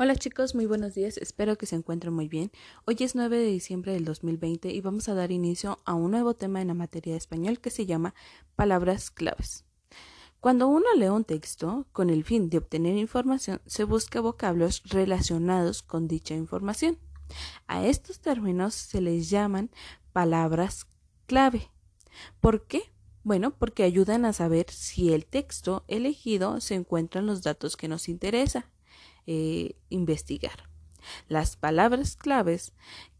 Hola chicos, muy buenos días, espero que se encuentren muy bien. Hoy es 9 de diciembre del 2020 y vamos a dar inicio a un nuevo tema en la materia de español que se llama palabras claves. Cuando uno lee un texto con el fin de obtener información, se busca vocablos relacionados con dicha información. A estos términos se les llaman palabras clave. ¿Por qué? Bueno, porque ayudan a saber si el texto elegido se encuentra en los datos que nos interesa eh, investigar. Las palabras claves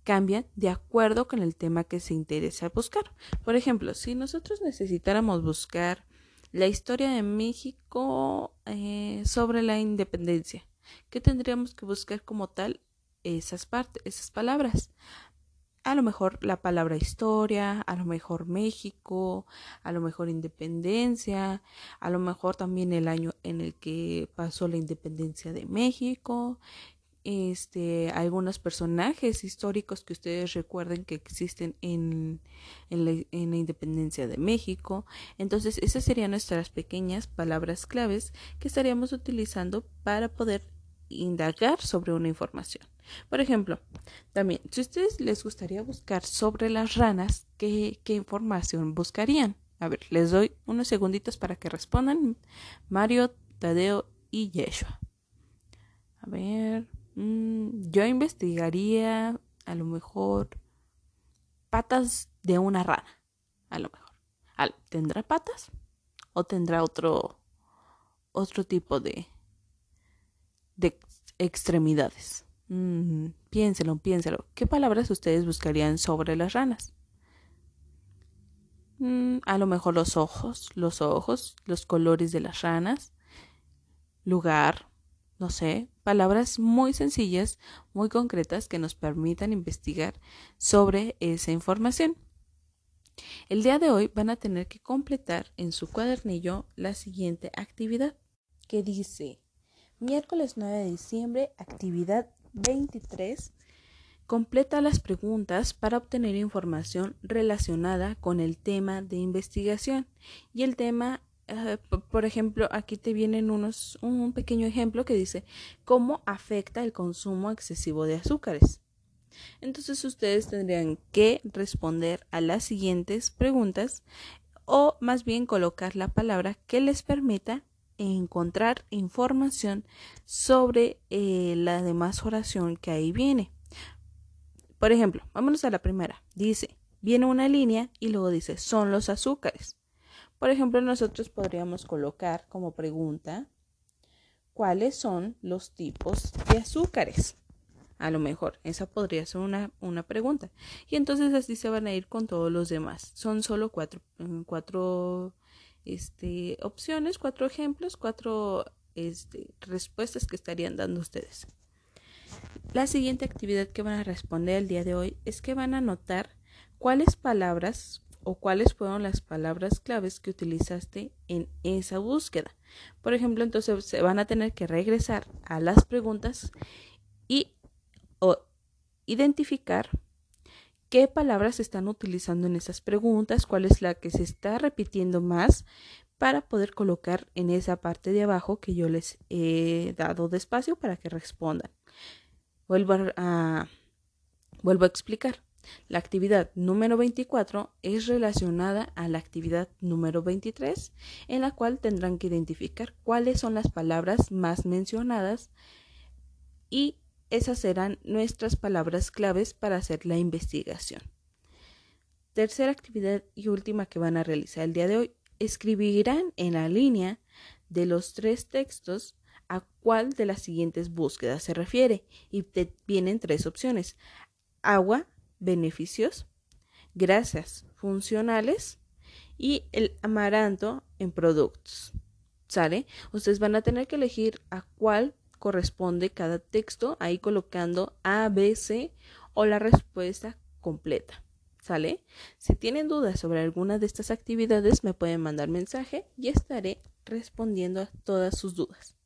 cambian de acuerdo con el tema que se interesa buscar. Por ejemplo, si nosotros necesitáramos buscar la historia de México eh, sobre la independencia, ¿qué tendríamos que buscar como tal? Esas partes, esas palabras a lo mejor la palabra historia, a lo mejor México, a lo mejor independencia, a lo mejor también el año en el que pasó la independencia de México, este, algunos personajes históricos que ustedes recuerden que existen en, en, la, en la independencia de México. Entonces, esas serían nuestras pequeñas palabras claves que estaríamos utilizando para poder indagar sobre una información. Por ejemplo, también, si a ustedes les gustaría buscar sobre las ranas, ¿qué, información buscarían? A ver, les doy unos segunditos para que respondan. Mario, Tadeo y Yeshua. A ver, mm, yo investigaría a lo mejor patas de una rana. A lo mejor. ¿Tendrá patas? ¿O tendrá otro, otro tipo de, de extremidades? Mm, piénselo, piénselo. ¿Qué palabras ustedes buscarían sobre las ranas? Mm, a lo mejor los ojos, los ojos, los colores de las ranas, lugar, no sé, palabras muy sencillas, muy concretas que nos permitan investigar sobre esa información. El día de hoy van a tener que completar en su cuadernillo la siguiente actividad que dice miércoles 9 de diciembre, actividad 23 completa las preguntas para obtener información relacionada con el tema de investigación. Y el tema, eh, por ejemplo, aquí te vienen unos, un pequeño ejemplo que dice cómo afecta el consumo excesivo de azúcares. Entonces ustedes tendrían que responder a las siguientes preguntas o más bien colocar la palabra que les permita encontrar información sobre eh, la demás oración que ahí viene. Por ejemplo, vámonos a la primera. Dice, viene una línea y luego dice, son los azúcares. Por ejemplo, nosotros podríamos colocar como pregunta, ¿cuáles son los tipos de azúcares? A lo mejor, esa podría ser una, una pregunta. Y entonces así se van a ir con todos los demás. Son solo cuatro, mm, cuatro este, opciones, cuatro ejemplos, cuatro este, respuestas que estarían dando ustedes. La siguiente actividad que van a responder el día de hoy es que van a anotar cuáles palabras o cuáles fueron las palabras claves que utilizaste en esa búsqueda. Por ejemplo, entonces se van a tener que regresar a las preguntas y o identificar qué palabras se están utilizando en esas preguntas, cuál es la que se está repitiendo más para poder colocar en esa parte de abajo que yo les he dado despacio para que respondan. Vuelvo a, vuelvo a explicar. La actividad número 24 es relacionada a la actividad número 23, en la cual tendrán que identificar cuáles son las palabras más mencionadas y esas serán nuestras palabras claves para hacer la investigación. Tercera actividad y última que van a realizar el día de hoy. Escribirán en la línea de los tres textos a cuál de las siguientes búsquedas se refiere y vienen tres opciones. Agua, beneficios, grasas funcionales y el amaranto en productos. ¿Sale? Ustedes van a tener que elegir a cuál corresponde cada texto, ahí colocando A, B, C o la respuesta completa. ¿Sale? Si tienen dudas sobre alguna de estas actividades, me pueden mandar mensaje y estaré respondiendo a todas sus dudas.